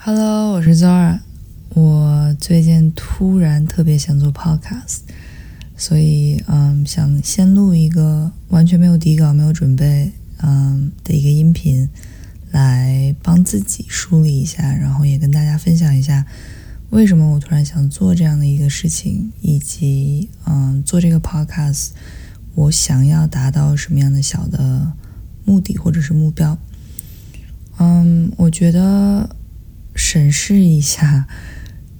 Hello，我是 Zora。我最近突然特别想做 Podcast，所以嗯，想先录一个完全没有底稿、没有准备嗯的一个音频，来帮自己梳理一下，然后也跟大家分享一下为什么我突然想做这样的一个事情，以及嗯做这个 Podcast，我想要达到什么样的小的目的或者是目标。嗯，我觉得。审视一下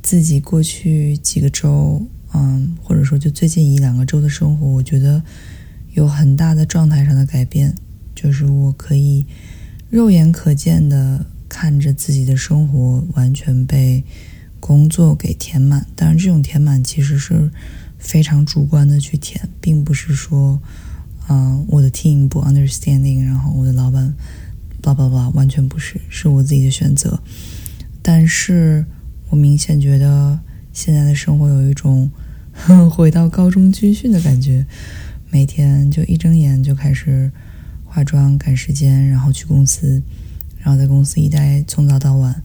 自己过去几个周，嗯，或者说就最近一两个周的生活，我觉得有很大的状态上的改变。就是我可以肉眼可见的看着自己的生活完全被工作给填满，当然这种填满其实是非常主观的去填，并不是说，嗯，我的 team 不 understanding，然后我的老板，blah blah blah，完全不是，是我自己的选择。但是我明显觉得现在的生活有一种 回到高中军训的感觉，每天就一睁眼就开始化妆赶时间，然后去公司，然后在公司一待从早到晚，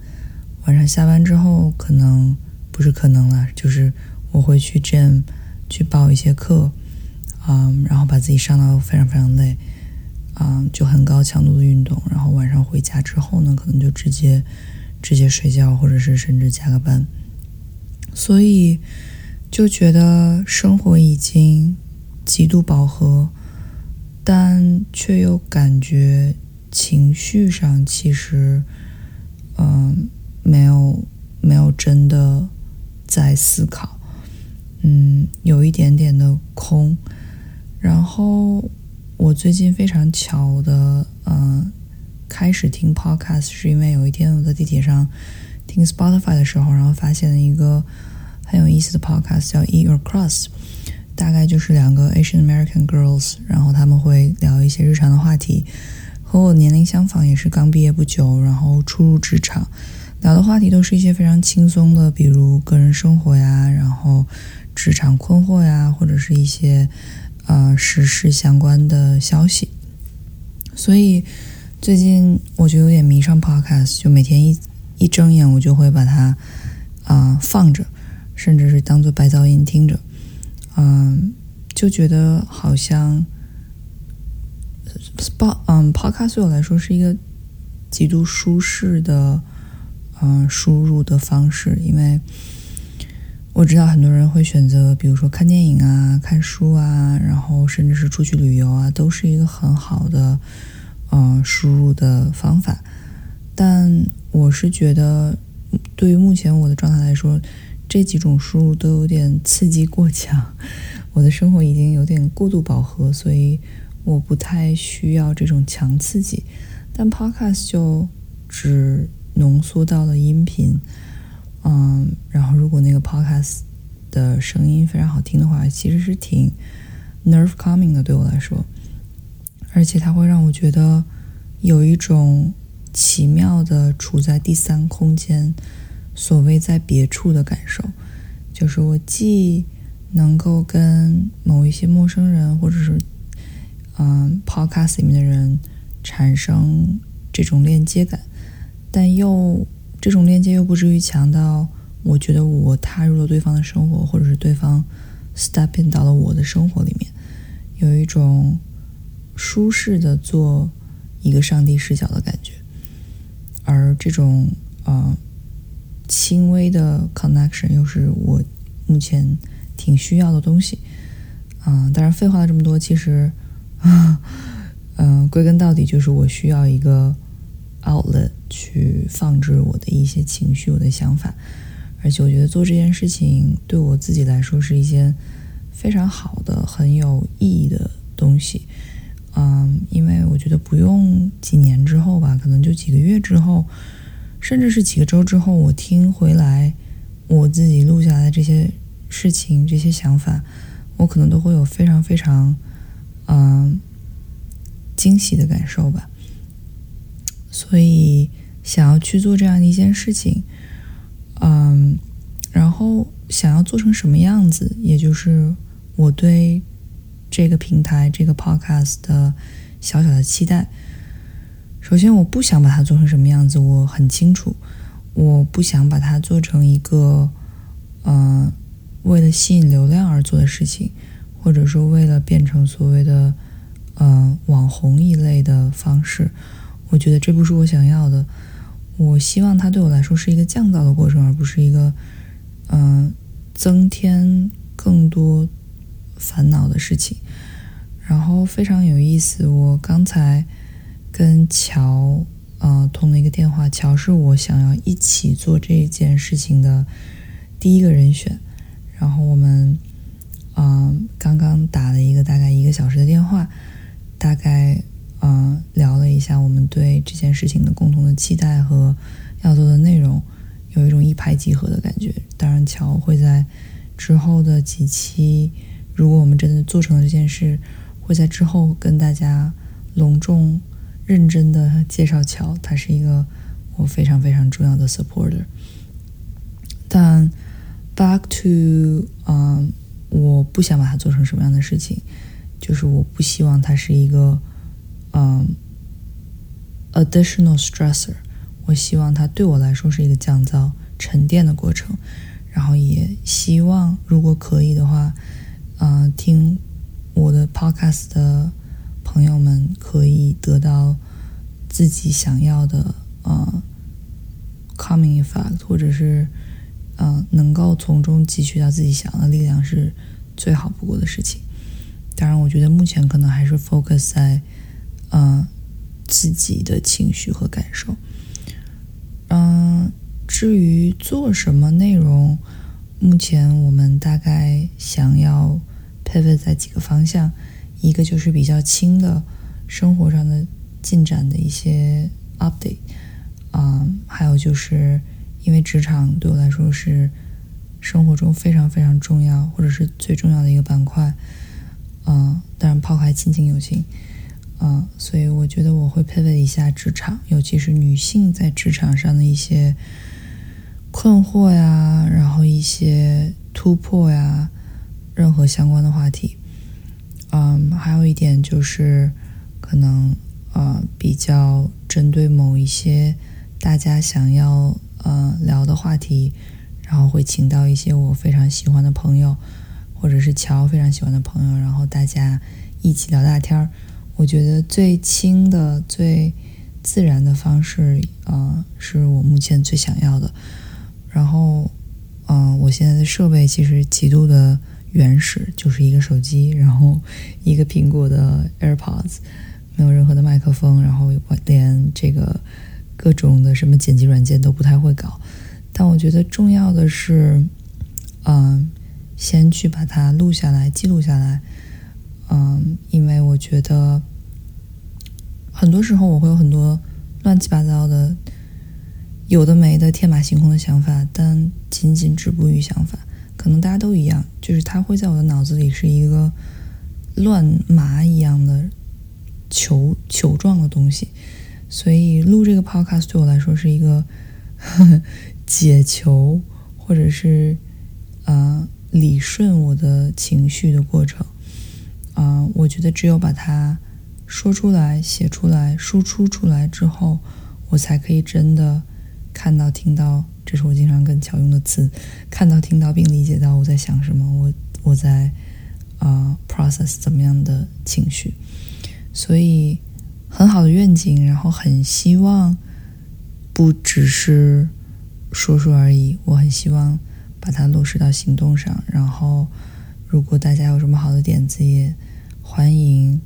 晚上下班之后可能不是可能了，就是我会去 gym 去报一些课，嗯，然后把自己上到非常非常累，嗯，就很高强度的运动，然后晚上回家之后呢，可能就直接。直接睡觉，或者是甚至加个班，所以就觉得生活已经极度饱和，但却又感觉情绪上其实，嗯，没有没有真的在思考，嗯，有一点点的空。然后我最近非常巧的，嗯。开始听 podcast 是因为有一天我在地铁上听 Spotify 的时候，然后发现了一个很有意思的 podcast，叫 Eat Your Cross 大概就是两个 Asian American girls，然后他们会聊一些日常的话题，和我年龄相仿，也是刚毕业不久，然后初入职场，聊的话题都是一些非常轻松的，比如个人生活呀，然后职场困惑呀，或者是一些呃时事相关的消息，所以。最近我就有点迷上 podcast，就每天一一睁眼，我就会把它啊放着，甚至是当做白噪音听着，嗯，就觉得好像 spot 嗯 podcast 对我来说是一个极度舒适的嗯输入的方式，因为我知道很多人会选择，比如说看电影啊、看书啊，然后甚至是出去旅游啊，都是一个很好的。嗯，输入的方法，但我是觉得，对于目前我的状态来说，这几种输入都有点刺激过强，我的生活已经有点过度饱和，所以我不太需要这种强刺激。但 Podcast 就只浓缩到了音频，嗯，然后如果那个 Podcast 的声音非常好听的话，其实是挺 nerve calming 的，对我来说。而且它会让我觉得有一种奇妙的处在第三空间，所谓在别处的感受，就是我既能够跟某一些陌生人，或者是嗯，podcast 里面的人产生这种链接感，但又这种链接又不至于强到我觉得我踏入了对方的生活，或者是对方 step in 到了我的生活里面，有一种。舒适的做一个上帝视角的感觉，而这种呃轻微的 connection 又是我目前挺需要的东西。啊，当然废话了这么多，其实，嗯，归根到底就是我需要一个 outlet 去放置我的一些情绪、我的想法，而且我觉得做这件事情对我自己来说是一件非常好的、很有意义的东西。嗯，因为我觉得不用几年之后吧，可能就几个月之后，甚至是几个周之后，我听回来我自己录下来的这些事情、这些想法，我可能都会有非常非常嗯惊喜的感受吧。所以想要去做这样的一件事情，嗯，然后想要做成什么样子，也就是我对。这个平台，这个 podcast 的小小的期待。首先，我不想把它做成什么样子，我很清楚。我不想把它做成一个，嗯，为了吸引流量而做的事情，或者说为了变成所谓的，嗯，网红一类的方式。我觉得这不是我想要的。我希望它对我来说是一个降噪的过程，而不是一个，嗯，增添更多烦恼的事情。然后非常有意思，我刚才跟乔呃通了一个电话，乔是我想要一起做这件事情的第一个人选。然后我们嗯刚刚打了一个大概一个小时的电话，大概嗯聊了一下我们对这件事情的共同的期待和要做的内容，有一种一拍即合的感觉。当然，乔会在之后的几期，如果我们真的做成了这件事。会在之后跟大家隆重、认真的介绍乔，他是一个我非常非常重要的 supporter。但 back to 嗯，我不想把它做成什么样的事情，就是我不希望它是一个嗯 additional stressor。我希望它对我来说是一个降噪、沉淀的过程，然后也希望如果可以的话，嗯，听。我的 podcast 的朋友们可以得到自己想要的呃 coming effect，或者是呃能够从中汲取到自己想要的力量，是最好不过的事情。当然，我觉得目前可能还是 focus 在呃自己的情绪和感受。嗯，至于做什么内容，目前我们大概想要。Pivot 在几个方向，一个就是比较轻的生活上的进展的一些 update，啊，还有就是因为职场对我来说是生活中非常非常重要或者是最重要的一个板块，嗯，当然抛开亲情友情，嗯，所以我觉得我会 pivot 一下职场，尤其是女性在职场上的一些困惑呀，然后一些突破呀。任何相关的话题，嗯，还有一点就是，可能呃比较针对某一些大家想要呃聊的话题，然后会请到一些我非常喜欢的朋友，或者是乔非常喜欢的朋友，然后大家一起聊大天儿。我觉得最轻的、最自然的方式，呃，是我目前最想要的。然后，嗯，我现在的设备其实极度的。原始就是一个手机，然后一个苹果的 AirPods，没有任何的麦克风，然后连这个各种的什么剪辑软件都不太会搞。但我觉得重要的是，嗯，先去把它录下来、记录下来，嗯，因为我觉得很多时候我会有很多乱七八糟的、有的没的、天马行空的想法，但仅仅止步于想法。可能大家都一样，就是它会在我的脑子里是一个乱麻一样的球球状的东西，所以录这个 podcast 对我来说是一个呵 呵解球或者是啊理顺我的情绪的过程啊。我觉得只有把它说出来、写出来、输出出来之后，我才可以真的看到、听到。这是我经常跟乔用的词，看到、听到并理解到我在想什么，我我在啊 process 怎么样的情绪，所以很好的愿景，然后很希望不只是说说而已，我很希望把它落实到行动上。然后，如果大家有什么好的点子，也欢迎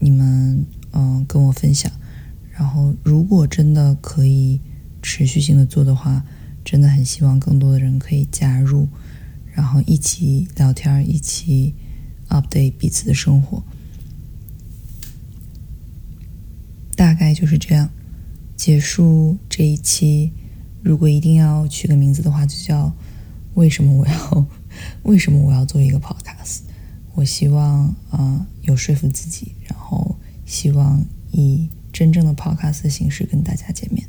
你们嗯跟我分享。然后，如果真的可以。持续性的做的话，真的很希望更多的人可以加入，然后一起聊天，一起 update 彼此的生活。大概就是这样，结束这一期。如果一定要取个名字的话，就叫“为什么我要 为什么我要做一个 podcast”。我希望啊有说服自己，然后希望以真正的 podcast 形式跟大家见面。